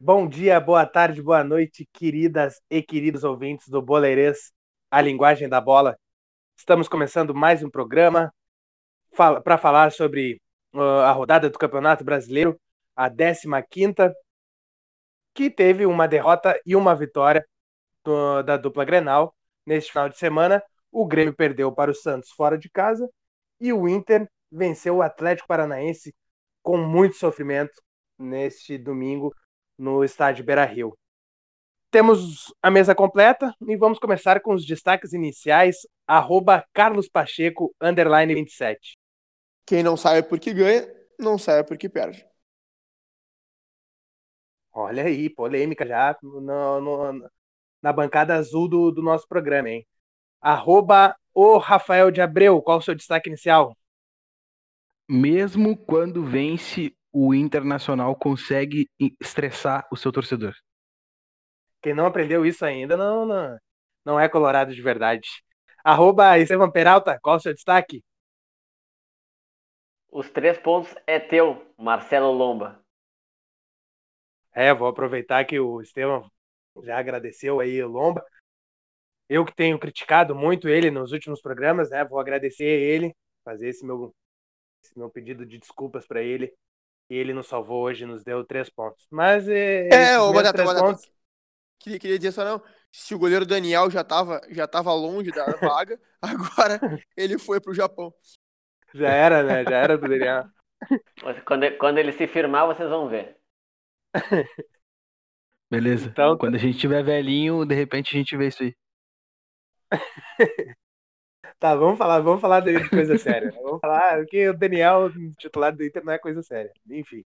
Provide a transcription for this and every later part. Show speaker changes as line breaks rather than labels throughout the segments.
Bom dia, boa tarde, boa noite, queridas e queridos ouvintes do Boleirês, a linguagem da bola. Estamos começando mais um programa para falar sobre uh, a rodada do Campeonato Brasileiro, a 15ª, que teve uma derrota e uma vitória do, da dupla Grenal. Neste final de semana, o Grêmio perdeu para o Santos fora de casa e o Inter venceu o Atlético Paranaense com muito sofrimento neste domingo no estádio Beira-Rio. Temos a mesa completa e vamos começar com os destaques iniciais, arroba Carlos Pacheco, underline 27.
Quem não sabe por que ganha, não sabe por que perde.
Olha aí, polêmica já no, no, na bancada azul do, do nosso programa, hein? Arroba o Rafael de Abreu, qual o seu destaque inicial?
Mesmo quando vence o Internacional consegue estressar o seu torcedor.
Quem não aprendeu isso ainda não, não, não é colorado de verdade. Arroba Estevam Peralta, qual o seu destaque?
Os três pontos é teu, Marcelo Lomba.
É, vou aproveitar que o Estevam já agradeceu aí o Lomba. Eu que tenho criticado muito ele nos últimos programas, né? Vou agradecer a ele, fazer esse meu, esse meu pedido de desculpas para ele e ele nos salvou hoje, nos deu três pontos. Mas
é, é o Batata, Batata, pontos... queria, queria dizer só não. Se o goleiro Daniel já estava já tava longe da vaga, agora ele foi para o Japão.
Já era, né? Já era do Daniel.
Quando, quando ele se firmar, vocês vão ver.
Beleza. Então, quando a gente tiver velhinho, de repente a gente vê isso aí.
Tá, vamos falar, vamos falar de coisa séria. Vamos falar que o Daniel, titular do Inter, não é coisa séria. Enfim.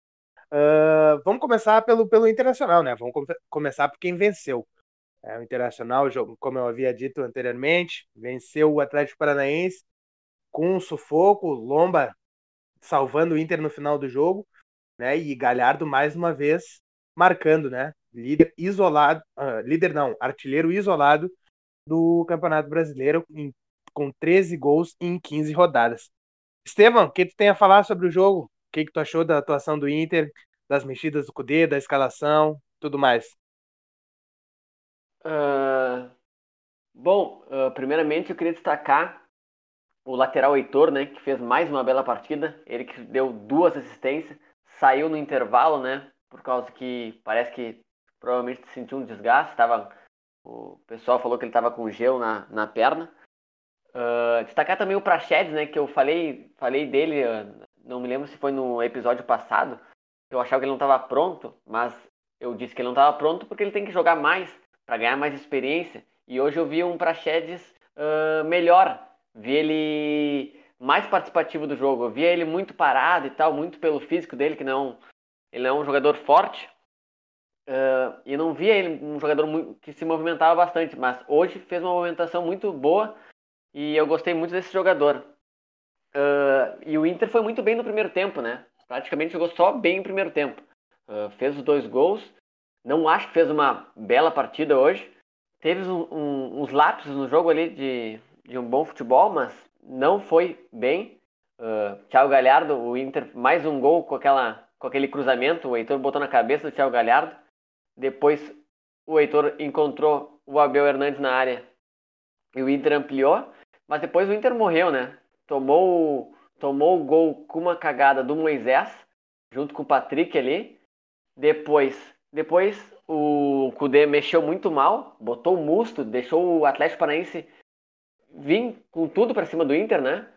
Uh, vamos começar pelo, pelo Internacional, né? Vamos começar por quem venceu. É, o Internacional, como eu havia dito anteriormente, venceu o Atlético Paranaense com um sufoco, Lomba salvando o Inter no final do jogo, né? E Galhardo mais uma vez marcando, né? Líder isolado, uh, líder não, artilheiro isolado do Campeonato Brasileiro em com 13 gols em 15 rodadas. Estevam, o que tu tem a falar sobre o jogo? O que, que tu achou da atuação do Inter, das mexidas do Cudê, da escalação, tudo mais?
Uh, bom, uh, primeiramente eu queria destacar o lateral Heitor, né, que fez mais uma bela partida. Ele que deu duas assistências, saiu no intervalo, né, por causa que parece que provavelmente sentiu um desgaste. Tava, o pessoal falou que ele estava com gelo na, na perna. Uh, destacar também o Prachedes, né, que eu falei, falei dele, uh, não me lembro se foi no episódio passado, eu achava que ele não estava pronto, mas eu disse que ele não estava pronto porque ele tem que jogar mais para ganhar mais experiência. E hoje eu vi um Prachedes uh, melhor, vi ele mais participativo do jogo, eu vi ele muito parado e tal, muito pelo físico dele, que não ele não é um jogador forte. Uh, e não via ele um jogador muito, que se movimentava bastante, mas hoje fez uma movimentação muito boa e eu gostei muito desse jogador. Uh, e o Inter foi muito bem no primeiro tempo, né? Praticamente jogou só bem no primeiro tempo. Uh, fez os dois gols. Não acho que fez uma bela partida hoje. Teve um, um, uns lapsos no jogo ali de, de um bom futebol, mas não foi bem. Uh, Thiago Galhardo, o Inter, mais um gol com, aquela, com aquele cruzamento. O Heitor botou na cabeça do Thiago Galhardo. Depois o Heitor encontrou o Abel Hernandes na área e o Inter ampliou. Mas depois o Inter morreu, né? Tomou, tomou o gol com uma cagada do Moisés, junto com o Patrick ali. Depois, depois o Kudê mexeu muito mal, botou o musto, deixou o Atlético Paranaense vir com tudo para cima do Inter, né?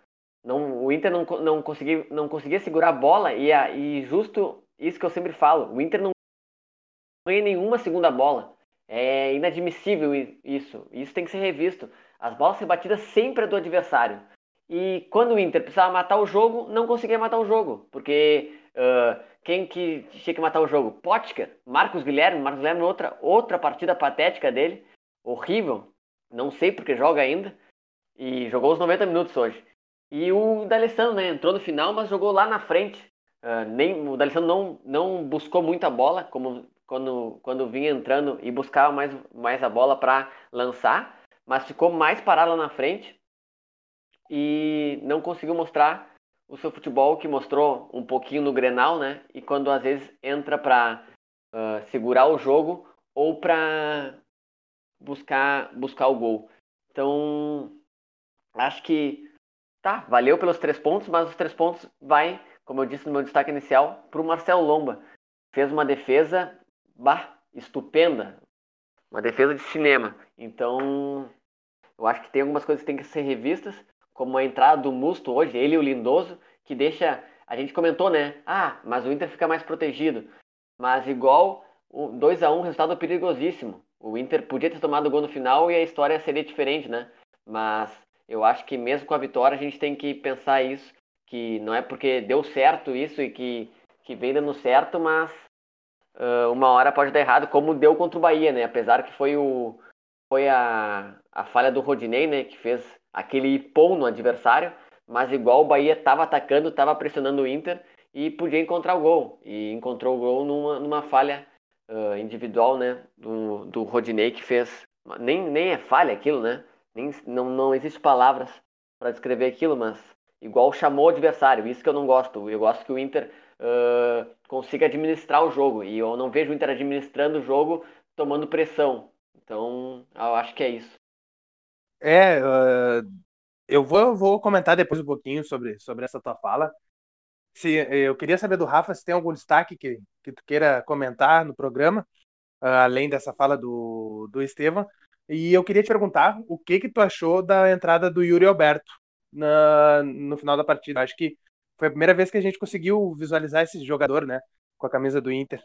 Não, o Inter não, não, conseguia, não conseguia segurar a bola e, e justo isso que eu sempre falo, o Inter não ganha nenhuma segunda bola. É inadmissível isso. Isso tem que ser revisto. As bolas rebatidas sempre é do adversário. E quando o Inter precisava matar o jogo, não conseguia matar o jogo. Porque uh, quem que tinha que matar o jogo? Potker, Marcos Guilherme. Marcos Guilherme, outra, outra partida patética dele. Horrível. Não sei porque joga ainda. E jogou os 90 minutos hoje. E o D'Alessandro, né? Entrou no final, mas jogou lá na frente. Uh, nem, o D'Alessandro não, não buscou muita bola, como quando, quando vinha entrando e buscava mais, mais a bola para lançar, mas ficou mais parado lá na frente e não conseguiu mostrar o seu futebol que mostrou um pouquinho no Grenal, né? E quando às vezes entra para uh, segurar o jogo ou para buscar buscar o gol. Então acho que tá, valeu pelos três pontos, mas os três pontos vai, como eu disse no meu destaque inicial, para o Marcelo Lomba. Fez uma defesa bah, estupenda, uma defesa de cinema. Então eu acho que tem algumas coisas que têm que ser revistas como a entrada do Musto hoje, ele e o Lindoso, que deixa. A gente comentou, né? Ah, mas o Inter fica mais protegido. Mas igual 2 a 1 um, resultado perigosíssimo. O Inter podia ter tomado o gol no final e a história seria diferente, né? Mas eu acho que mesmo com a vitória a gente tem que pensar isso, que não é porque deu certo isso e que, que vem dando certo, mas uh, uma hora pode dar errado, como deu contra o Bahia, né? Apesar que foi o foi a, a falha do Rodinei, né? Que fez aquele pão no adversário, mas igual o Bahia estava atacando, estava pressionando o Inter e podia encontrar o gol. E encontrou o gol numa, numa falha uh, individual né, do, do Rodinei, que fez. Nem, nem é falha aquilo, né? Nem, não, não existe palavras para descrever aquilo, mas igual chamou o adversário. Isso que eu não gosto. Eu gosto que o Inter uh, consiga administrar o jogo. E eu não vejo o Inter administrando o jogo tomando pressão. Então, eu acho que é isso.
É, uh, eu vou, vou comentar depois um pouquinho sobre, sobre essa tua fala. Se, eu queria saber do Rafa se tem algum destaque que, que tu queira comentar no programa, uh, além dessa fala do, do Estevam. E eu queria te perguntar o que que tu achou da entrada do Yuri Alberto na, no final da partida. Acho que foi a primeira vez que a gente conseguiu visualizar esse jogador, né? Com a camisa do Inter.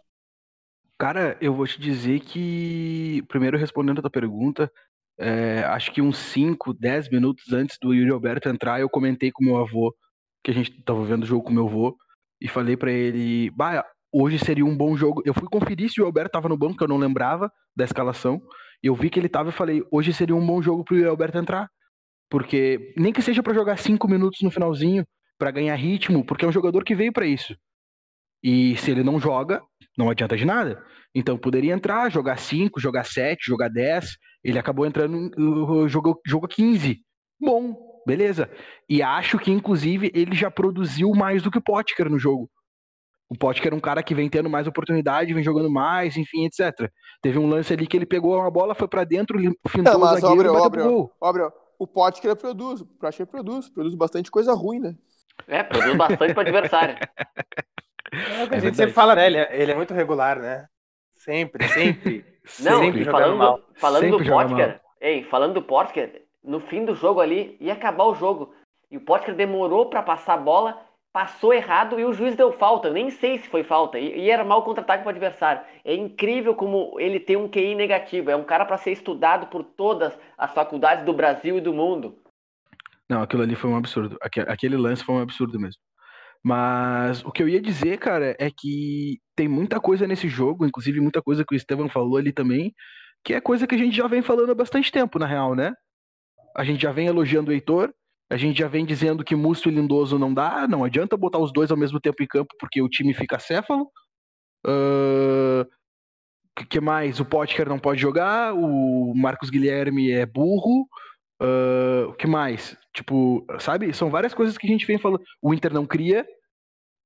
Cara, eu vou te dizer que, primeiro respondendo a tua pergunta, é, acho que uns 5, 10 minutos antes do Yuri Alberto entrar, eu comentei com meu avô, que a gente tava vendo o jogo com meu avô, e falei para ele, bah, hoje seria um bom jogo. Eu fui conferir se o Alberto tava no banco, que eu não lembrava da escalação. Eu vi que ele tava e falei, hoje seria um bom jogo pro Alberto entrar. Porque, nem que seja para jogar 5 minutos no finalzinho, para ganhar ritmo, porque é um jogador que veio para isso. E se ele não joga, não adianta de nada. Então poderia entrar, jogar 5, jogar 7, jogar 10. Ele acabou entrando, jogou, jogou 15. Bom, beleza. E acho que, inclusive, ele já produziu mais do que o Potker no jogo. O Potker é um cara que vem tendo mais oportunidade, vem jogando mais, enfim, etc. Teve um lance ali que ele pegou uma bola, foi para dentro, fintou
não, mas, o zagueiro óbvio, óbvio, óbvio, o Potker produz, o Praxe produz, produz bastante coisa ruim, né?
É, produz bastante para adversário.
É o que a gente sempre fala, né? Ele é, ele é muito regular, né? Sempre, sempre.
Não,
sempre
falando, mal. falando sempre do Potker, ei, falando do Potker, no fim do jogo ali, ia acabar o jogo. E o Potker demorou para passar a bola, passou errado e o juiz deu falta. Eu nem sei se foi falta. E, e era mal contra-ataque para o adversário. É incrível como ele tem um QI negativo. É um cara para ser estudado por todas as faculdades do Brasil e do mundo.
Não, aquilo ali foi um absurdo. Aquele lance foi um absurdo mesmo. Mas o que eu ia dizer, cara, é que tem muita coisa nesse jogo, inclusive muita coisa que o Estevam falou ali também, que é coisa que a gente já vem falando há bastante tempo, na real, né? A gente já vem elogiando o Heitor, a gente já vem dizendo que Musto e Lindoso não dá, não adianta botar os dois ao mesmo tempo em campo porque o time fica céfalo. Uh, que mais? O Potker não pode jogar, o Marcos Guilherme é burro. O uh, que mais? Tipo, sabe? São várias coisas que a gente vem falando. O Inter não cria,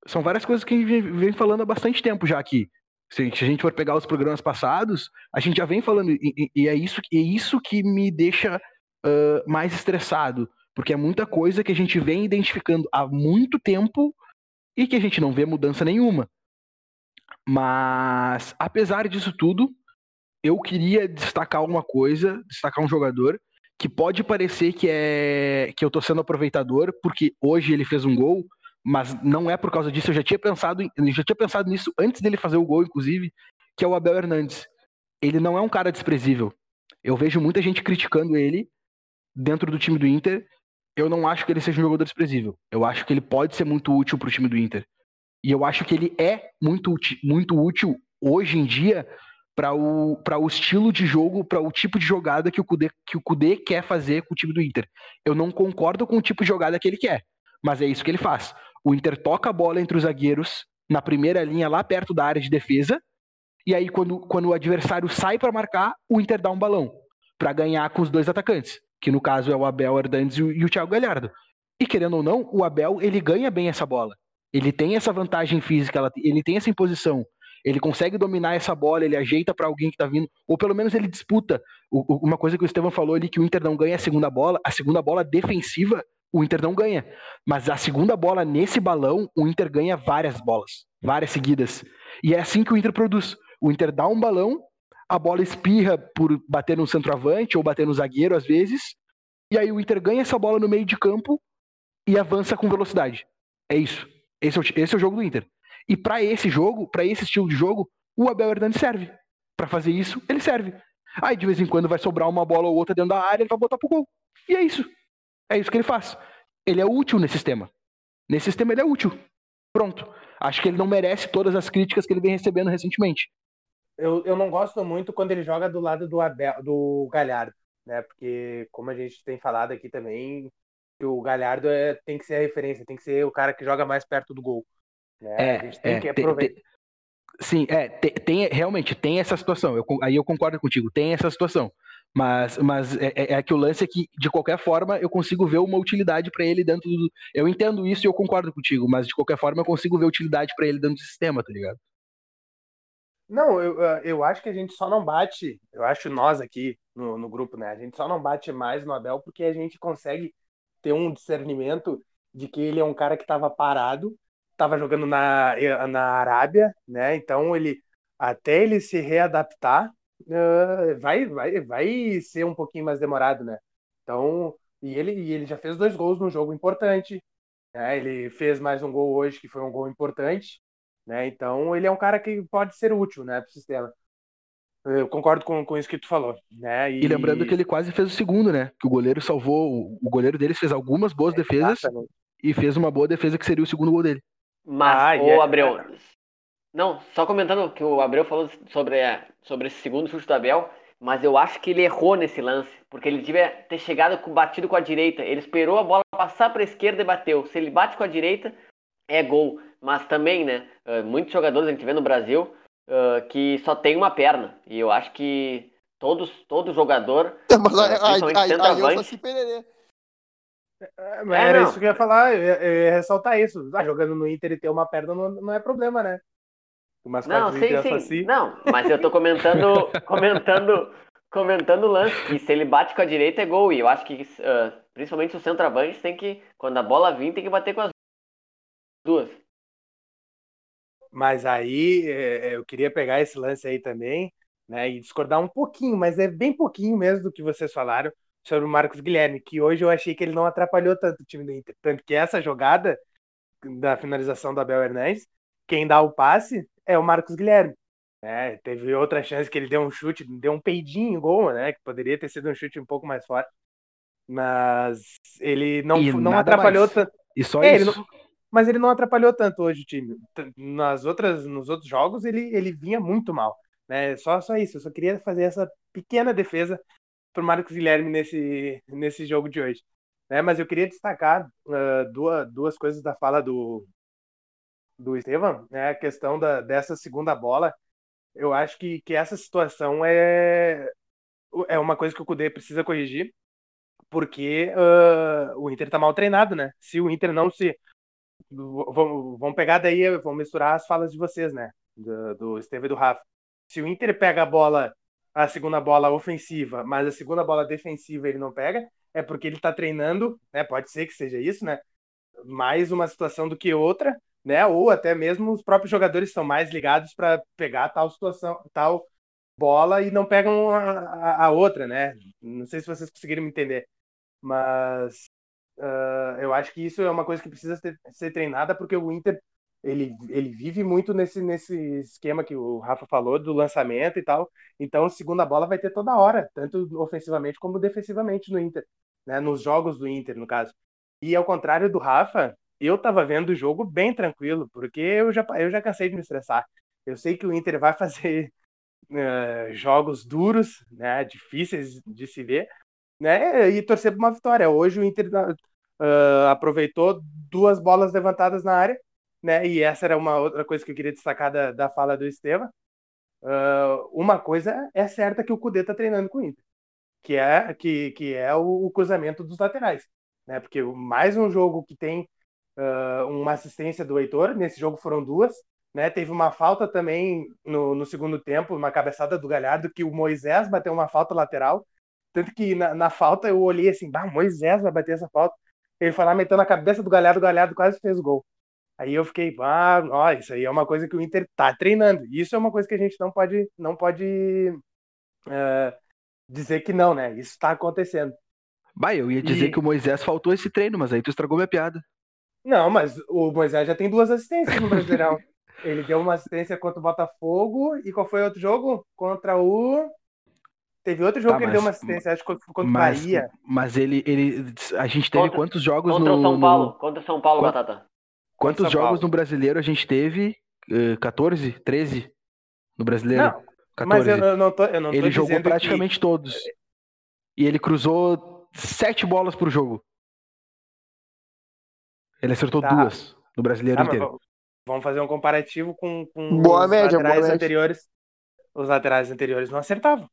são várias coisas que a gente vem falando há bastante tempo já aqui. Se a gente for pegar os programas passados, a gente já vem falando, e, e é, isso, é isso que me deixa uh, mais estressado, porque é muita coisa que a gente vem identificando há muito tempo e que a gente não vê mudança nenhuma. Mas, apesar disso tudo, eu queria destacar uma coisa, destacar um jogador que pode parecer que é que eu tô sendo aproveitador, porque hoje ele fez um gol, mas não é por causa disso. Eu já tinha pensado, eu já tinha pensado nisso antes dele fazer o gol, inclusive, que é o Abel Hernandes. Ele não é um cara desprezível. Eu vejo muita gente criticando ele dentro do time do Inter. Eu não acho que ele seja um jogador desprezível. Eu acho que ele pode ser muito útil para o time do Inter. E eu acho que ele é muito, muito útil hoje em dia para o, o estilo de jogo, para o tipo de jogada que o, Kudê, que o Kudê quer fazer com o time do Inter. Eu não concordo com o tipo de jogada que ele quer, mas é isso que ele faz. O Inter toca a bola entre os zagueiros na primeira linha, lá perto da área de defesa. E aí, quando, quando o adversário sai para marcar, o Inter dá um balão para ganhar com os dois atacantes, que no caso é o Abel Hernandes e o, e o Thiago Galhardo. E querendo ou não, o Abel ele ganha bem essa bola. Ele tem essa vantagem física, ele tem essa imposição. Ele consegue dominar essa bola, ele ajeita para alguém que tá vindo, ou pelo menos ele disputa. uma coisa que o Estevão falou ali que o Inter não ganha a segunda bola, a segunda bola defensiva o Inter não ganha. Mas a segunda bola nesse balão, o Inter ganha várias bolas, várias seguidas. E é assim que o Inter produz. O Inter dá um balão, a bola espirra por bater no centroavante ou bater no zagueiro às vezes, e aí o Inter ganha essa bola no meio de campo e avança com velocidade. É isso. Esse é o, esse é o jogo do Inter. E para esse jogo, para esse estilo de jogo, o Abel Hernandes serve. Para fazer isso, ele serve. Aí de vez em quando vai sobrar uma bola ou outra dentro da área, ele vai botar pro gol. E é isso. É isso que ele faz. Ele é útil nesse sistema. Nesse sistema ele é útil. Pronto. Acho que ele não merece todas as críticas que ele vem recebendo recentemente.
Eu, eu não gosto muito quando ele joga do lado do, Abel, do Galhardo, né? Porque, como a gente tem falado aqui também, o Galhardo é, tem que ser a referência, tem que ser o cara que joga mais perto do gol. Né?
É, a gente tem é, que aproveitar. Tem, sim, é, tem, tem, realmente tem essa situação. Eu, aí eu concordo contigo, tem essa situação. Mas, mas é, é, é, que o lance é que, de qualquer forma, eu consigo ver uma utilidade para ele dentro do. Eu entendo isso e eu concordo contigo, mas de qualquer forma eu consigo ver utilidade para ele dentro do sistema, tá ligado?
Não, eu, eu acho que a gente só não bate, eu acho nós aqui no, no grupo, né? A gente só não bate mais no Abel porque a gente consegue ter um discernimento de que ele é um cara que estava parado, estava jogando na, na Arábia, né? Então ele até ele se readaptar uh, vai, vai, vai ser um pouquinho mais demorado, né? Então, e ele, e ele já fez dois gols num jogo importante, né? Ele fez mais um gol hoje que foi um gol importante, né? Então, ele é um cara que pode ser útil, né, para o sistema. Eu concordo com, com isso que tu falou, né?
E... e... lembrando que ele quase fez o segundo, né? Que o goleiro salvou, o goleiro deles fez algumas boas é, defesas exatamente. e fez uma boa defesa que seria o segundo gol dele.
Mas, ah, ô, é... Abreu, não, só comentando que o Abreu falou sobre, sobre esse segundo chute do Abel, mas eu acho que ele errou nesse lance, porque ele devia ter chegado com, batido com a direita. Ele esperou a bola passar para a esquerda e bateu. Se ele bate com a direita, é gol. Mas também, né, eh, muitos jogadores a gente vê no Brasil uh, que só tem uma perna. E eu acho que todos, todo jogador.
É, mas aí, aí, aí, aí eu só se pererê.
É, era isso que eu ia falar, eu ia, eu ia ressaltar isso. Ah, jogando no Inter e ter uma perna não, não é problema, né?
não, sim, sim. Assim. Não, mas eu tô comentando, comentando, comentando o lance. E se ele bate com a direita é gol. E eu acho que, uh, principalmente o centroavante, tem que, quando a bola vir, tem que bater com as duas.
Mas aí é, é, eu queria pegar esse lance aí também, né? E discordar um pouquinho, mas é bem pouquinho mesmo do que vocês falaram sobre o Marcos Guilherme, que hoje eu achei que ele não atrapalhou tanto o time do Inter. Tanto que essa jogada da finalização do Abel Hernandes, quem dá o passe é o Marcos Guilherme. É, teve outra chance que ele deu um chute, deu um peidinho gol, né? Que poderia ter sido um chute um pouco mais forte. Mas ele não, não atrapalhou tanto.
E só é, isso.
Ele não, mas ele não atrapalhou tanto hoje o time. Nas outras, nos outros jogos ele, ele vinha muito mal. Né? Só, só isso. Eu só queria fazer essa pequena defesa para o Marcos Guilherme nesse, nesse jogo de hoje. Né? Mas eu queria destacar uh, duas, duas coisas da fala do, do Estevam, né, a questão da, dessa segunda bola, eu acho que, que essa situação é, é uma coisa que o Cudê precisa corrigir, porque uh, o Inter está mal treinado, né? Se o Inter não se. Vamos pegar daí, vamos misturar as falas de vocês, né? Do, do Estevam e do Rafa. Se o Inter pega a bola, a segunda bola ofensiva, mas a segunda bola defensiva ele não pega, é porque ele está treinando, né? Pode ser que seja isso, né? Mais uma situação do que outra, né? Ou até mesmo os próprios jogadores são mais ligados para pegar tal situação, tal bola e não pegam a, a, outra, né? Não sei se vocês conseguiram me entender, mas uh, eu acho que isso é uma coisa que precisa ser, treinada porque o Inter ele, ele vive muito nesse, nesse esquema que o Rafa falou do lançamento e tal. Então, segunda bola vai ter toda hora, tanto ofensivamente como defensivamente no Inter, né? Nos jogos do Inter, no caso. E ao contrário do Rafa, eu tava vendo o jogo bem tranquilo, porque eu já, eu já cansei de me estressar. Eu sei que o Inter vai fazer uh, jogos duros, né, difíceis de se ver, né, e torcer por uma vitória. Hoje o Inter uh, aproveitou duas bolas levantadas na área, né? E essa era uma outra coisa que eu queria destacar da, da fala do Estevam. Uh, uma coisa é certa que o Cudê está treinando com o Inter, que é, que, que é o, o cruzamento dos laterais. Né? Porque mais um jogo que tem uh, uma assistência do Heitor, nesse jogo foram duas. Né? Teve uma falta também no, no segundo tempo, uma cabeçada do Galhardo, que o Moisés bateu uma falta lateral. Tanto que na, na falta eu olhei assim, bah, Moisés vai bater essa falta. Ele foi lá metendo a cabeça do Galhardo, o Galhardo quase fez o gol. Aí eu fiquei, ah, ó, isso aí é uma coisa que o Inter tá treinando. Isso é uma coisa que a gente não pode, não pode uh, dizer que não, né? Isso está acontecendo.
Bah, eu ia dizer e... que o Moisés faltou esse treino, mas aí tu estragou minha piada.
Não, mas o Moisés já tem duas assistências no Brasileirão. ele deu uma assistência contra o Botafogo e qual foi outro jogo? Contra o Teve outro jogo tá, que mas, ele deu uma assistência, acho que contra o Bahia.
Mas ele, ele. A gente teve
contra,
quantos jogos
contra
no.
Contra o São Paulo. No... Contra o São Paulo, Quant... Batata.
Quantos São jogos Paulo. no brasileiro a gente teve? Uh, 14? 13? No brasileiro?
Não, 14. Mas eu, eu, não tô, eu não tô
Ele jogou praticamente que... todos. E ele cruzou sete bolas por jogo. Ele acertou tá. duas no brasileiro tá, inteiro.
Vamos fazer um comparativo com, com
boa os média,
laterais
boa
anteriores. Média. Os laterais anteriores não acertavam.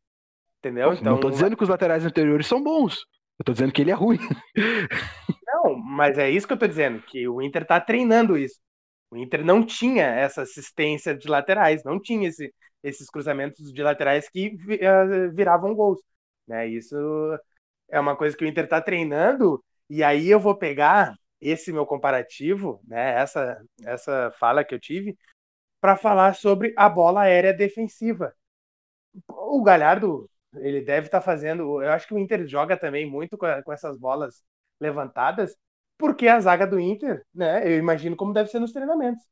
Entendeu?
então, não tô dizendo que os laterais anteriores são bons. Eu tô dizendo que ele é ruim.
Não, mas é isso que eu tô dizendo, que o Inter tá treinando isso. O Inter não tinha essa assistência de laterais, não tinha esse, esses cruzamentos de laterais que uh, viravam gols. Né? Isso é uma coisa que o Inter está treinando, e aí eu vou pegar esse meu comparativo, né, essa, essa fala que eu tive, para falar sobre a bola aérea defensiva. O Galhardo, ele deve estar tá fazendo. Eu acho que o Inter joga também muito com, com essas bolas levantadas, porque a zaga do Inter, né, eu imagino como deve ser nos treinamentos.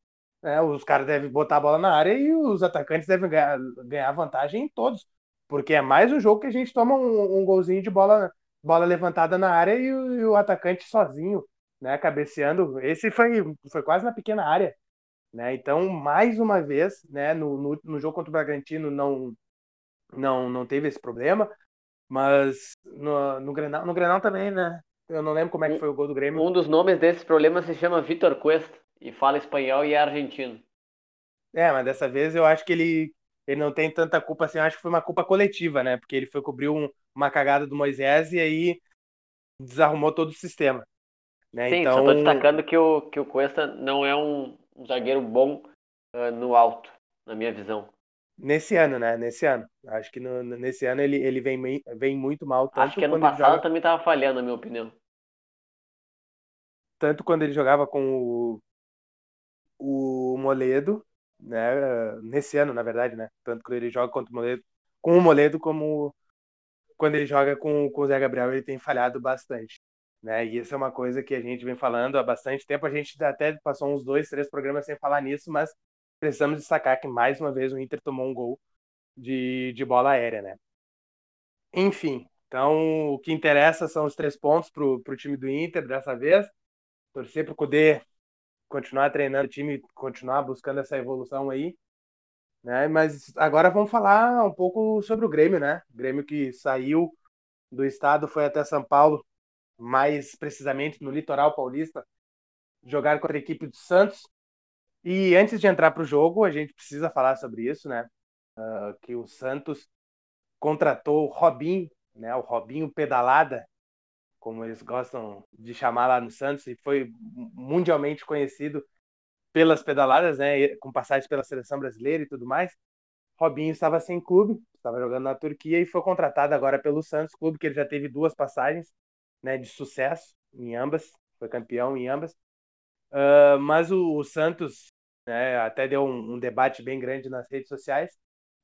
Né, os caras devem botar a bola na área e os atacantes devem ganhar, ganhar vantagem em todos. Porque é mais um jogo que a gente toma um, um golzinho de bola, bola levantada na área e o, e o, atacante sozinho, né, cabeceando. Esse foi, foi quase na pequena área. Né? Então, mais uma vez, né, no, no, no jogo contra o Bragantino não, não, não teve esse problema, mas no, no, Grenal, no Grenal também, né? Eu não lembro como é que foi o gol do Grêmio.
Um dos nomes desses problemas se chama Vitor Cuesta e fala espanhol e é argentino.
É, mas dessa vez eu acho que ele, ele não tem tanta culpa assim, eu acho que foi uma culpa coletiva, né? Porque ele foi cobrir um, uma cagada do Moisés e aí desarrumou todo o sistema. Né?
Sim,
então...
só tô destacando que o, que o Cuesta não é um, um zagueiro bom uh, no alto, na minha visão.
Nesse ano, né? Nesse ano. Acho que no, nesse ano ele, ele vem, vem muito mal. Tanto
Acho que ano passado joga... também tava falhando, na minha opinião.
Tanto quando ele jogava com o, o Moledo, né? Nesse ano, na verdade, né? Tanto quando ele joga contra o Moledo, com o Moledo, como quando ele joga com, com o Zé Gabriel, ele tem falhado bastante. Né? E isso é uma coisa que a gente vem falando há bastante tempo. A gente até passou uns dois, três programas sem falar nisso, mas precisamos destacar que mais uma vez o Inter tomou um gol de, de bola aérea, né? Enfim, então o que interessa são os três pontos para o time do Inter dessa vez. Torcer para o Cudê continuar treinando o time, continuar buscando essa evolução aí. Né? Mas agora vamos falar um pouco sobre o Grêmio, né? O Grêmio que saiu do estado, foi até São Paulo, mais precisamente no litoral paulista, jogar contra a equipe do Santos. E antes de entrar para o jogo, a gente precisa falar sobre isso, né? Uh, que o Santos contratou o Robinho, né? O Robinho pedalada, como eles gostam de chamar lá no Santos, e foi mundialmente conhecido pelas pedaladas, né? Com passagens pela seleção brasileira e tudo mais. Robinho estava sem clube, estava jogando na Turquia e foi contratado agora pelo Santos, clube que ele já teve duas passagens, né? De sucesso em ambas, foi campeão em ambas. Uh, mas o, o, Santos né, até deu um, um, debate bem grande nas redes sociais,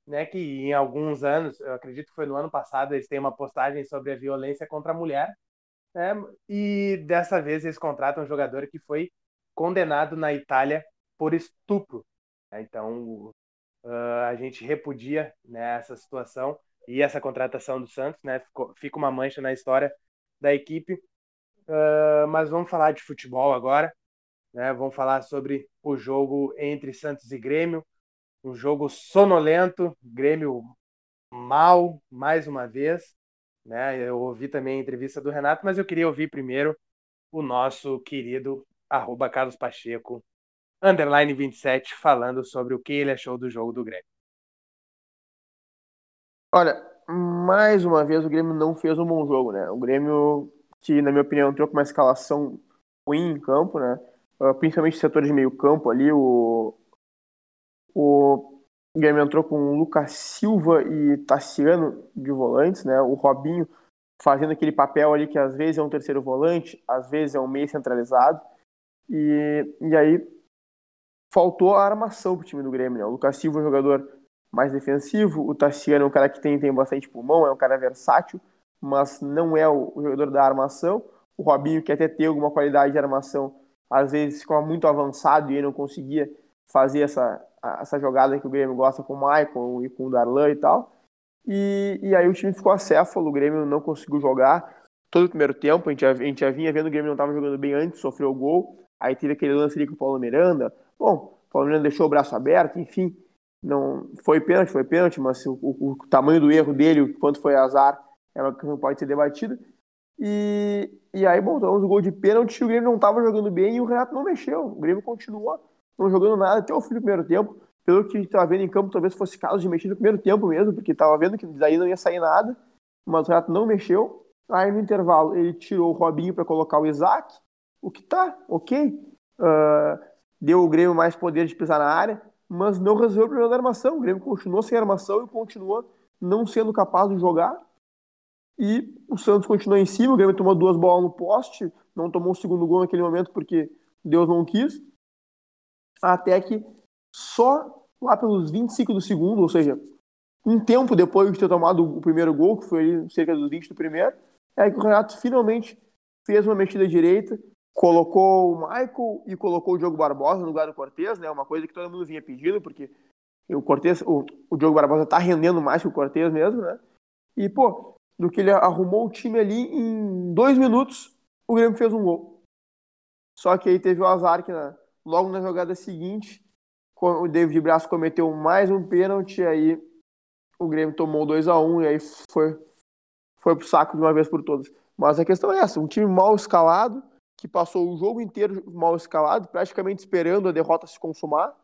né, que em alguns anos, eu acredito que foi no ano passado, eles têm uma postagem sobre a violência contra a mulher, né, e dessa vez eles contratam um jogador que foi condenado na Itália por estupro. Né, então uh, a gente repudia né, essa situação e essa contratação do Santos, né, ficou, fica uma mancha na história da equipe. Uh, mas vamos falar de futebol agora. Né? Vamos falar sobre o jogo entre Santos e Grêmio, um jogo sonolento, Grêmio mal mais uma vez. Né? Eu ouvi também a entrevista do Renato, mas eu queria ouvir primeiro o nosso querido arroba Carlos Pacheco, underline 27, falando sobre o que ele achou do jogo do Grêmio.
Olha, mais uma vez o Grêmio não fez um bom jogo, né? O Grêmio, que na minha opinião entrou com uma escalação ruim em campo, né? Uh, principalmente setor de meio campo ali, o, o Grêmio entrou com o Lucas Silva e Tassiano de volantes, né? O Robinho fazendo aquele papel ali que às vezes é um terceiro volante, às vezes é um meio centralizado. E, e aí faltou a armação pro time do Grêmio, né? O Lucas Silva é um jogador mais defensivo, o Tassiano é um cara que tem, tem bastante pulmão, é um cara versátil, mas não é o, o jogador da armação. O Robinho, que até tem alguma qualidade de armação, às vezes ficava muito avançado e ele não conseguia fazer essa, essa jogada que o Grêmio gosta com o Maicon e com o Darlan e tal. E, e aí o time ficou acéfalo, o Grêmio não conseguiu jogar todo o primeiro tempo, a gente, já, a gente já vinha vendo o Grêmio não estava jogando bem antes, sofreu o gol, aí teve aquele lance ali com o Paulo Miranda, bom, o Paulo Miranda deixou o braço aberto, enfim, não foi pênalti, foi pênalti, mas o, o, o tamanho do erro dele, o quanto foi azar, é uma que não pode ser debatida. E, e aí, bom, tomamos o gol de pênalti, o Grêmio não estava jogando bem e o Renato não mexeu, o Grêmio continuou não jogando nada até o fim do primeiro tempo, pelo que estava vendo em campo, talvez fosse caso de mexer no primeiro tempo mesmo, porque estava vendo que daí não ia sair nada, mas o Renato não mexeu. Aí no intervalo ele tirou o Robinho para colocar o Isaac, o que tá, ok. Uh, deu o Grêmio mais poder de pisar na área, mas não resolveu o problema da armação. O Grêmio continuou sem armação e continua não sendo capaz de jogar. E o Santos continuou em cima, o Grêmio tomou duas bolas no poste, não tomou o segundo gol naquele momento porque Deus não quis. Até que só lá pelos 25 do segundo, ou seja, um tempo depois de ter tomado o primeiro gol, que foi cerca dos 20 do primeiro, é que o Renato finalmente fez uma mexida direita, colocou o Michael e colocou o Diogo Barbosa no lugar do Cortez, né? Uma coisa que todo mundo vinha pedindo, porque o Cortez, o, o Diogo Barbosa tá rendendo mais que o Cortez mesmo, né? E, pô, do que ele arrumou o time ali em dois minutos, o Grêmio fez um gol. Só que aí teve o azar que na, logo na jogada seguinte o David Braz cometeu mais um pênalti, aí o Grêmio tomou 2 a 1 e aí foi, foi pro saco de uma vez por todas. Mas a questão é essa, um time mal escalado, que passou o jogo inteiro mal escalado, praticamente esperando a derrota se consumar,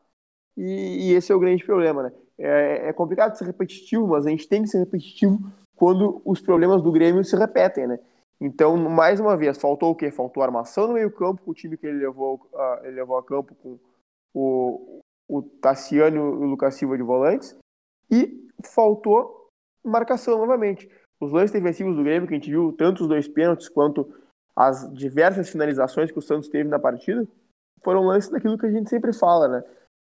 e, e esse é o grande problema, né? É, é, complicado ser repetitivo, mas a gente tem que ser repetitivo quando os problemas do Grêmio se repetem, né? Então, mais uma vez, faltou o quê? Faltou armação no meio campo, com o time que ele levou, uh, ele levou a campo com o, o Tassiano e o Lucas Silva de volantes, e faltou marcação novamente. Os lances defensivos do Grêmio, que a gente viu, tanto os dois pênaltis quanto as diversas finalizações que o Santos teve na partida, foram lances daquilo que a gente sempre fala, né?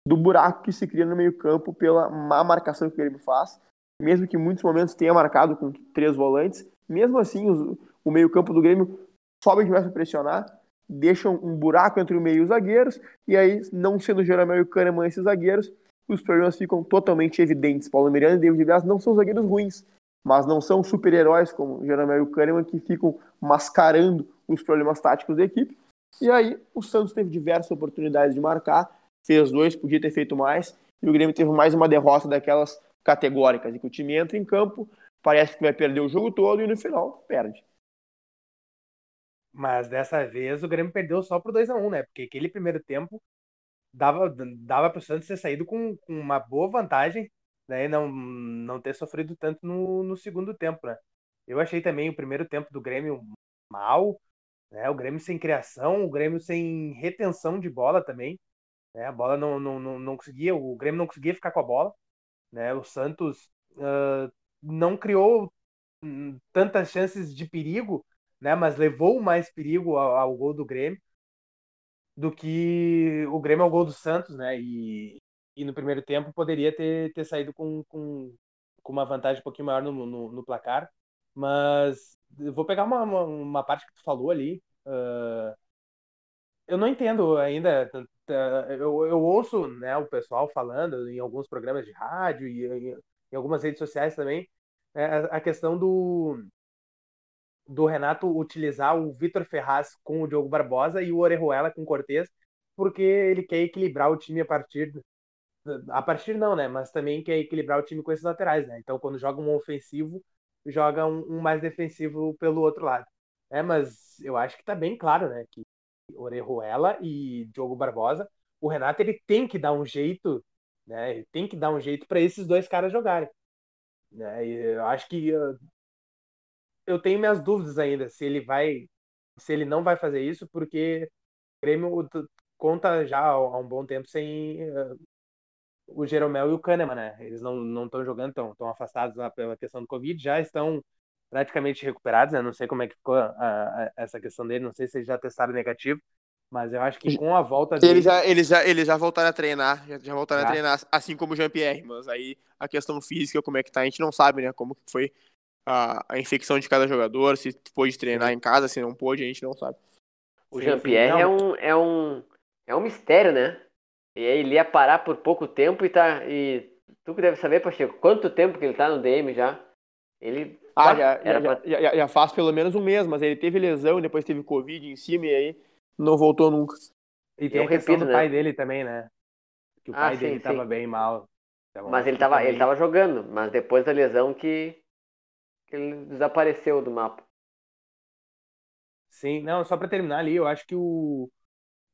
Do buraco que se cria no meio-campo pela má marcação que o Grêmio faz, mesmo que em muitos momentos tenha marcado com três volantes, mesmo assim os, o meio-campo do Grêmio sobe demais para pressionar, deixam um buraco entre o meio e os zagueiros, e aí, não sendo Jeromel e Kahneman esses zagueiros, os problemas ficam totalmente evidentes. Paulo Miranda e David Braz não são zagueiros ruins, mas não são super-heróis como Jeromel e o Kahneman que ficam mascarando os problemas táticos da equipe. E aí, o Santos teve diversas oportunidades de marcar, fez dois, podia ter feito mais, e o Grêmio teve mais uma derrota daquelas categóricas, em que o time entra em campo, parece que vai perder o jogo todo e no final perde.
Mas dessa vez o Grêmio perdeu só por 2 a 1 né? Porque aquele primeiro tempo dava, dava para o Santos ter saído com, com, uma boa vantagem né? e não, não ter sofrido tanto no, no segundo tempo, né? Eu achei também o primeiro tempo do Grêmio mal, né? O Grêmio sem criação, o Grêmio sem retenção de bola também. Né? A bola não, não, não, não conseguia, o Grêmio não conseguia ficar com a bola. Né? O Santos uh, não criou hum, tantas chances de perigo né? Mas levou mais perigo ao, ao, gol do Grêmio do que o Grêmio ao gol do Santos, né? E, e no primeiro tempo poderia ter, ter saído com, com, com uma vantagem um pouquinho maior no, no, no placar. Mas vou pegar uma, uma, uma, parte que tu falou ali. Uh, eu não entendo ainda. Eu, eu ouço né, o pessoal falando em alguns programas de rádio e em, em algumas redes sociais também é, a questão do, do Renato utilizar o Vitor Ferraz com o Diogo Barbosa e o Orejuela com o Cortez, porque ele quer equilibrar o time a partir a partir não, né? Mas também quer equilibrar o time com esses laterais, né? Então, quando joga um ofensivo, joga um, um mais defensivo pelo outro lado. É, mas eu acho que tá bem claro, né? Que Orejuela e Diogo Barbosa, o Renato ele tem que dar um jeito, né? Ele tem que dar um jeito para esses dois caras jogarem. Né? Eu acho que eu, eu tenho minhas dúvidas ainda se ele vai, se ele não vai fazer isso, porque o Grêmio conta já há um bom tempo sem uh, o Jeromel e o Kahneman, né? Eles não estão jogando, estão afastados pela questão do Covid, já estão praticamente recuperados, né? Não sei como é que ficou a, a, essa questão dele, não sei se eles já testaram negativo, mas eu acho que com a volta
dele... Eles já, eles já, eles já voltaram a treinar, já, já voltaram já. a treinar, assim como o Jean-Pierre, mas aí a questão física, como é que tá, a gente não sabe, né? Como foi a, a infecção de cada jogador, se pôde treinar em casa, se não pôde, a gente não sabe.
O Jean-Pierre é um, é, um, é um mistério, né? E ele ia parar por pouco tempo e tá. E tu que deve saber, Pacheco, quanto tempo que ele tá no DM já? Ele.
Ah, já, já, pra... já, já, faz pelo menos um mês, mas ele teve lesão, depois teve Covid em cima e aí não voltou nunca.
E tem Eu a questão repito, do né? pai dele também, né? Que o ah, pai sim, dele sim. tava bem mal.
Então, mas ele tava, também... ele tava jogando, mas depois da lesão que, que ele desapareceu do mapa.
Sim, não, só para terminar ali, eu acho que o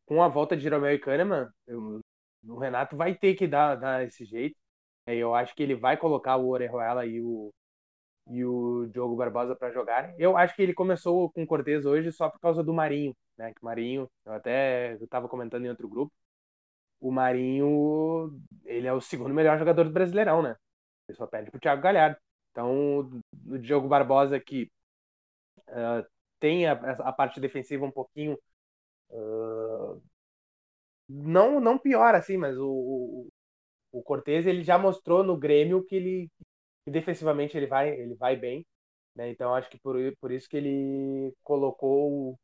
com a volta de Jeromel e Kahneman, eu, o Renato vai ter que dar, dar esse jeito. Eu acho que ele vai colocar o Orejuela e o, e o Diogo Barbosa para jogar. Eu acho que ele começou com o Cortez hoje só por causa do Marinho, né? Que o Marinho, eu até estava comentando em outro grupo, o Marinho, ele é o segundo melhor jogador do Brasileirão, né? Ele só perde pro Thiago Galhardo. Então, o Diogo Barbosa que uh, tem a, a, parte defensiva um pouquinho uh, não não pior assim, mas o, o, o Cortez ele já mostrou no Grêmio que ele que defensivamente ele vai ele vai bem, né? Então acho que por, por isso que ele colocou o,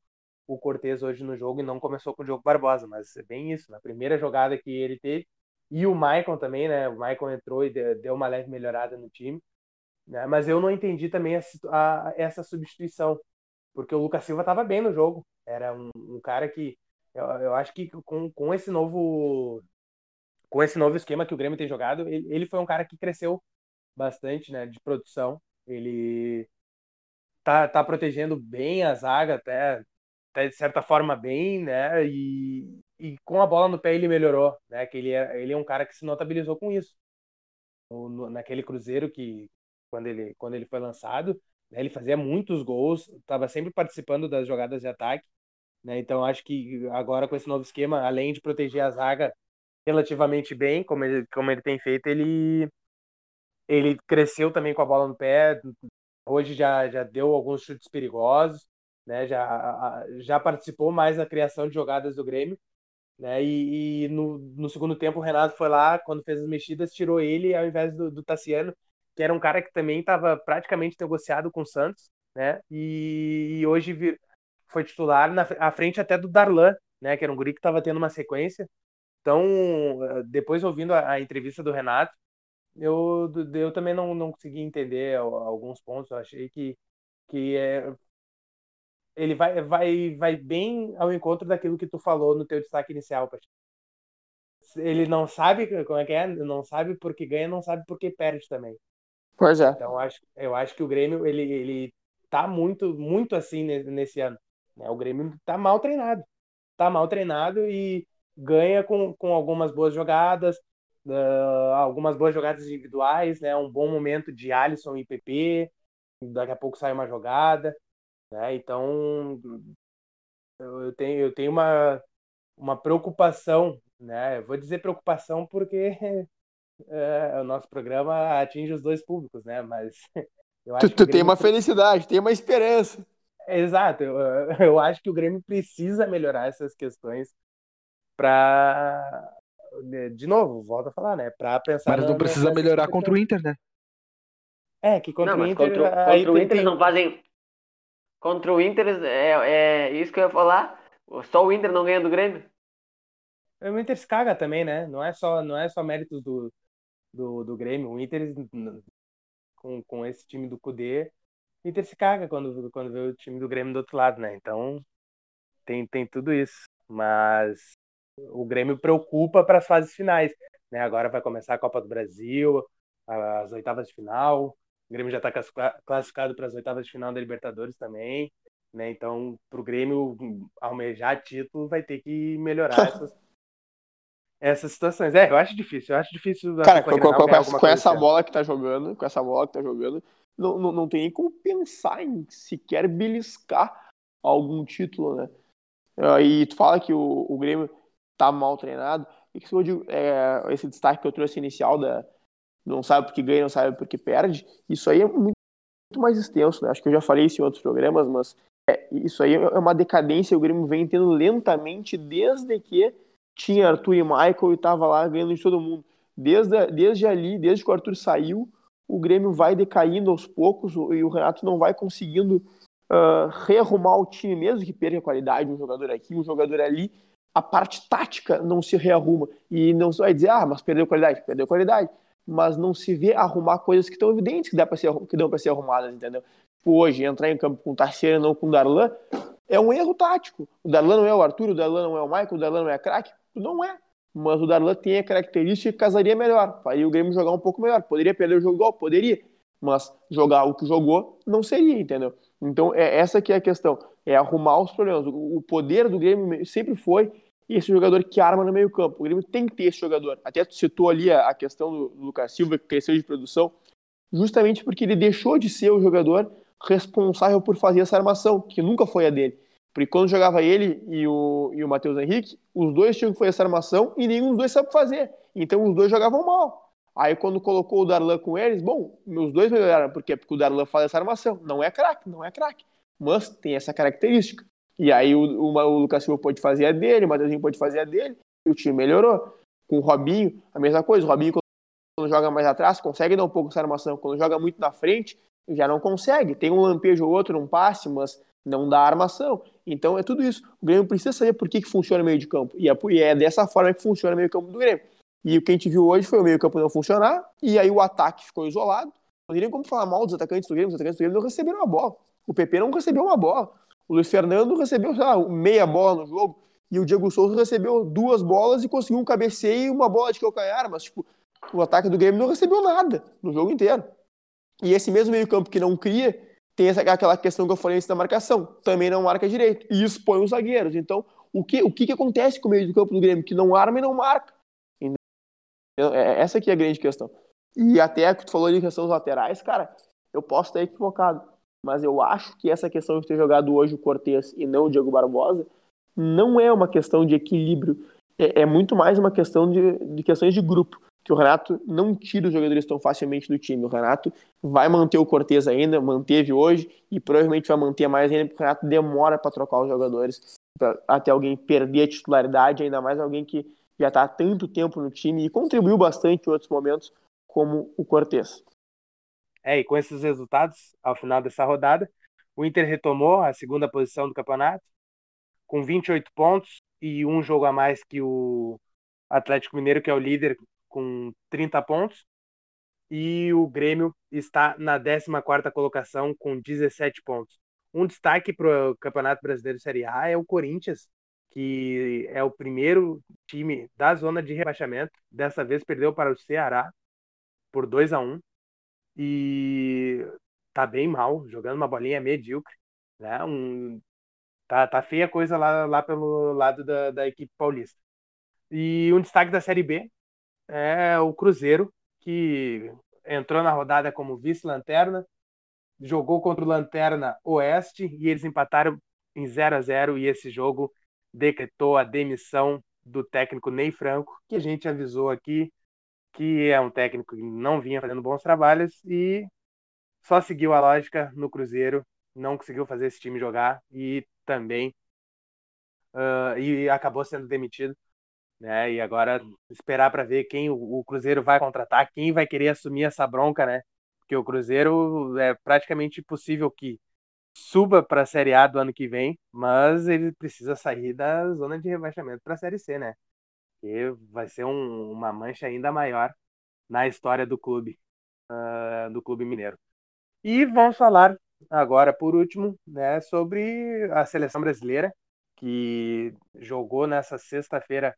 o Cortez hoje no jogo e não começou com o Diogo Barbosa, mas é bem isso, na primeira jogada que ele teve e o Maicon também, né? O Maicon entrou e deu uma leve melhorada no time, né? Mas eu não entendi também a, a, essa substituição, porque o Lucas Silva estava bem no jogo, era um, um cara que eu, eu acho que com, com esse novo com esse novo esquema que o Grêmio tem jogado, ele, ele foi um cara que cresceu bastante, né, de produção. Ele tá, tá protegendo bem a zaga até, até de certa forma bem, né? E, e com a bola no pé ele melhorou, né? Que ele é, ele é um cara que se notabilizou com isso. No, naquele Cruzeiro que quando ele quando ele foi lançado, né, ele fazia muitos gols, estava sempre participando das jogadas de ataque né? Então acho que agora com esse novo esquema, além de proteger a zaga relativamente bem, como ele, como ele tem feito, ele ele cresceu também com a bola no pé. Hoje já, já deu alguns chutes perigosos, né? Já, já participou mais da criação de jogadas do Grêmio. Né? E, e no, no, segundo tempo o Renato foi lá, quando fez as mexidas, tirou ele ao invés do, do Tassiano, que era um cara que também estava praticamente negociado com o Santos, né? E, e hoje vir, foi titular na à frente até do Darlan, né, que era um guri que estava tendo uma sequência. Então, eh, depois ouvindo a, a, entrevista do Renato, eu, eu também não, não consegui entender alguns pontos. Eu achei que, que é, ele vai, vai, vai bem ao encontro daquilo que tu falou no teu destaque inicial, Ele não sabe como é que é, não sabe porque ganha, não sabe porque perde também.
Pois é.
Então, eu acho, eu acho que o Grêmio, ele, ele tá muito, muito assim nesse ano. Né? O Grêmio está mal treinado. Está mal treinado e ganha com, com algumas boas jogadas, uh, algumas boas jogadas individuais, né? um bom momento de Alisson e PP, daqui a pouco sai uma jogada. Né? Então, eu tenho, eu tenho uma, uma preocupação, né? Eu vou dizer preocupação porque é, o nosso programa atinge os dois públicos, né? Mas
tu, tu tem uma felicidade, tem uma esperança.
Exato, eu, eu acho que o Grêmio precisa melhorar essas questões para de novo, volto a falar, né? Para pensar.
Mas não precisa melhorar contra o Inter, né?
É, que contra não, o Inter.
Contra, contra o Inter tem... não fazem. Contra o Inter é, é isso que eu ia falar. Só o Inter não ganha do Grêmio.
O Inter se caga também, né? Não é só, não é só méritos do, do, do Grêmio. O Inter, com, com esse time do Cudê, o Inter se caga quando, quando vê o time do Grêmio do outro lado, né? Então tem, tem tudo isso. Mas o Grêmio preocupa para as fases finais. Né? Agora vai começar a Copa do Brasil, as oitavas de final. O Grêmio já está classificado para as oitavas de final da Libertadores também. né? Então, para o Grêmio almejar título, vai ter que melhorar essas, essas situações. É, eu acho difícil, eu acho difícil.
Cara, com, com, com, com essa bola que tá jogando, com essa bola que tá jogando, não, não, não tem nem como pensar em sequer beliscar algum título, né? E tu fala que o, o Grêmio tá mal treinado, e que eu digo, é, esse destaque que eu trouxe inicial da não sabe porque ganha, não sabe porque perde, isso aí é muito, muito mais extenso, né? Acho que eu já falei isso em outros programas, mas é, isso aí é uma decadência o Grêmio vem tendo lentamente desde que tinha Arthur e Michael e tava lá ganhando de todo mundo. Desde, desde ali, desde que o Arthur saiu, o Grêmio vai decaindo aos poucos e o Renato não vai conseguindo uh, rearrumar o time, mesmo que perca a qualidade, um jogador aqui, um jogador ali, a parte tática não se rearruma. E não vai dizer, ah, mas perdeu qualidade, perdeu qualidade. Mas não se vê arrumar coisas que estão evidentes que, dá ser, que dão para ser arrumadas, entendeu? Tipo, hoje, entrar em campo com o Tarcísio não com o Darlan, é um erro tático. O Darlan não é o Arthur, o Darlan não é o Michael, o Darlan não é craque. Não é. Mas o Darlan tem a característica que casaria melhor. Faria o Grêmio jogar um pouco melhor. Poderia perder o jogo igual? Poderia. Mas jogar o que jogou não seria, entendeu? Então, é essa que é a questão. É arrumar os problemas. O poder do Grêmio sempre foi esse jogador que arma no meio campo. O Grêmio tem que ter esse jogador. Até tu citou ali a, questão do Lucas Silva, que cresceu de produção, justamente porque ele deixou de ser o jogador responsável por fazer essa armação, que nunca foi a dele. Porque quando jogava ele e o, e o Matheus Henrique, os dois tinham que fazer essa armação e nenhum dos dois sabe fazer. Então os dois jogavam mal. Aí quando colocou o Darlan com eles, bom, os dois melhoraram. Por quê? Porque o Darlan faz essa armação. Não é craque, não é craque. Mas tem essa característica. E aí o, o, o Lucas Silva pode fazer a dele, o Matheusinho pode fazer a dele, e o time melhorou. Com o Robinho, a mesma coisa. O Robinho, quando joga mais atrás, consegue dar um pouco essa armação. Quando joga muito na frente, já não consegue. Tem um lampejo ou outro, um passe, mas não dá armação. Então é tudo isso. O Grêmio precisa saber por que, que funciona o meio de campo. E é, e é dessa forma que funciona o meio de campo do Grêmio. E o que a gente viu hoje foi o meio campo não funcionar, e aí o ataque ficou isolado. Não teria como falar mal dos atacantes do Grêmio, os atacantes do Grêmio não receberam uma bola. O PP não recebeu uma bola. O Luiz Fernando recebeu, sei lá, meia bola no jogo. E o Diego Souza recebeu duas bolas e conseguiu um cabeceio e uma bola de calcanhar. Mas, tipo, o ataque do Grêmio não recebeu nada no jogo inteiro. E esse mesmo meio-campo que não cria, tem essa, aquela questão que eu falei antes da marcação, também não marca direito, e expõe os zagueiros. Então, o que, o que, que acontece com o meio do campo do Grêmio? Que não arma e não marca. Entendeu? É, essa aqui é a grande questão. E até que tu falou de questão dos laterais, cara, eu posso estar equivocado, mas eu acho que essa questão de ter jogado hoje o Cortez e não o Diego Barbosa não é uma questão de equilíbrio, é, é muito mais uma questão de, de questões de grupo que o Renato não tira os jogadores tão facilmente do time. O Renato vai manter o Cortez ainda, manteve hoje e provavelmente vai manter mais ainda, porque o Renato demora para trocar os jogadores, pra, até alguém perder a titularidade, ainda mais alguém que já está há tanto tempo no time e contribuiu bastante em outros momentos, como o Cortez.
É, e com esses resultados, ao final dessa rodada, o Inter retomou a segunda posição do campeonato, com 28 pontos e um jogo a mais que o Atlético Mineiro, que é o líder com 30 pontos. E o Grêmio está na 14 colocação com 17 pontos. Um destaque para o Campeonato Brasileiro Série A é o Corinthians, que é o primeiro time da zona de rebaixamento. Dessa vez perdeu para o Ceará por 2 a 1 e tá bem mal, jogando uma bolinha medíocre, né? Um, tá, tá feia a coisa lá, lá pelo lado da, da equipe paulista. E um destaque da Série B é o Cruzeiro, que entrou na rodada como vice-lanterna, jogou contra o Lanterna Oeste e eles empataram em 0 a 0 e esse jogo decretou a demissão do técnico Ney Franco, que a gente avisou aqui que é um técnico que não vinha fazendo bons trabalhos e só seguiu a lógica no Cruzeiro, não conseguiu fazer esse time jogar e também uh, e acabou sendo demitido né? E agora esperar para ver quem o, o, Cruzeiro vai contratar, quem vai querer assumir essa bronca, né? Porque o Cruzeiro é praticamente impossível que suba para a Série A do ano que vem, mas ele precisa sair da zona de rebaixamento para a Série C, né? E vai ser um, uma mancha ainda maior na história do clube, uh, do clube mineiro. E vamos falar agora, por último, né, sobre a seleção brasileira que jogou nessa sexta-feira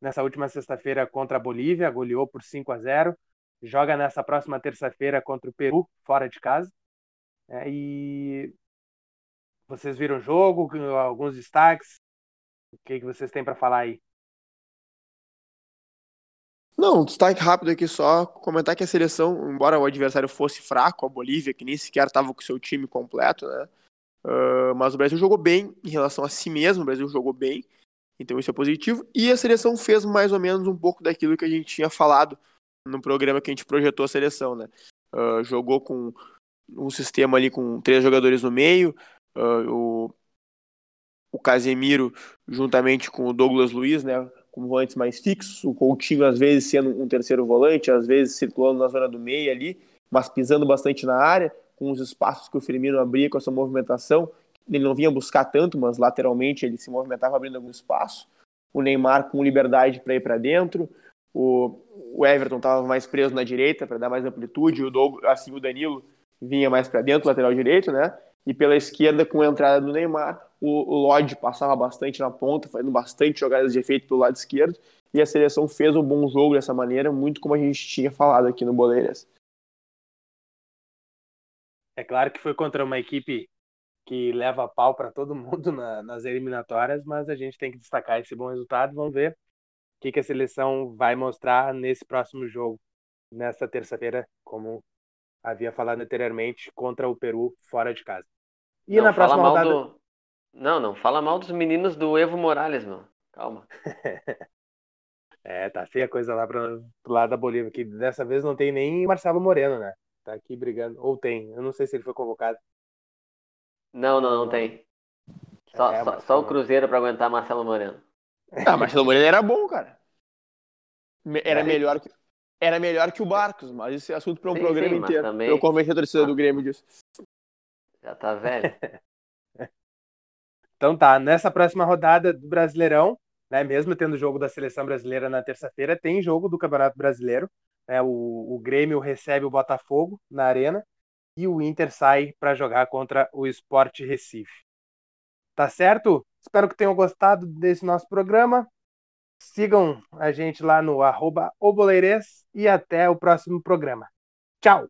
nessa última sexta-feira contra a Bolívia, goleou por 5 a 0. Joga nessa próxima terça-feira contra o Peru, fora de casa. É, e vocês viram o jogo, alguns destaques? O que, que vocês têm para falar aí?
Não, um destaque rápido aqui só, comentar que a seleção, embora o adversário fosse fraco, a Bolívia, que nem sequer estava com o seu time completo, né? Uh, mas o Brasil jogou bem em relação a si mesmo, o Brasil jogou bem, então isso é positivo. E a seleção fez mais ou menos um pouco daquilo que a gente tinha falado no programa que a gente projetou a seleção, né? Uh, jogou com um sistema ali com três jogadores no meio, uh, o, o Casemiro juntamente com o Douglas Luiz, né? Como volantes mais fixos, o Coutinho às vezes sendo um terceiro volante, às vezes circulando na zona do meio ali, mas pisando bastante na área, com os espaços que o Firmino abria com essa movimentação. Ele não vinha buscar tanto, mas lateralmente ele se movimentava abrindo algum espaço. O Neymar com liberdade para ir para dentro. O, o Everton estava mais preso na direita para dar mais amplitude. O Douglas, assim, o Danilo vinha mais para dentro, lateral direito, né? E pela esquerda, com a entrada do Neymar, o, o Lodge passava bastante na ponta, fazendo bastante jogadas de efeito pelo lado esquerdo. E a seleção fez um bom jogo dessa maneira, muito como a gente tinha falado aqui no Boleiras.
É claro que foi contra uma equipe que leva pau para todo mundo na, nas eliminatórias, mas a gente tem que destacar esse bom resultado. Vamos ver o que, que a seleção vai mostrar nesse próximo jogo, nesta terça-feira, como havia falado anteriormente, contra o Peru fora de casa.
E não, na próxima rodada. Do... Não, não, fala mal dos meninos do Evo Morales, meu. Calma.
é, tá feia a coisa lá pro, pro lado da Bolívia, que dessa vez não tem nem Marcelo Moreno, né? Tá aqui brigando. Ou tem. Eu não sei se ele foi convocado.
Não, não, não tem. Só, é, só, só o Cruzeiro para aguentar Marcelo Moreno.
Ah, Marcelo Moreno era bom, cara. Era é. melhor que, era melhor que o Barcos, mas isso é assunto para um sim, programa sim, inteiro. Também... Eu convenci a torcida ah. do Grêmio disso.
Já tá velho.
então tá, nessa próxima rodada do Brasileirão, né, mesmo tendo jogo da seleção brasileira na terça-feira, tem jogo do Campeonato Brasileiro. Né, o, o Grêmio recebe o Botafogo na Arena e o Inter sai para jogar contra o Sport Recife. Tá certo? Espero que tenham gostado desse nosso programa. Sigam a gente lá no arroba e até o próximo programa. Tchau!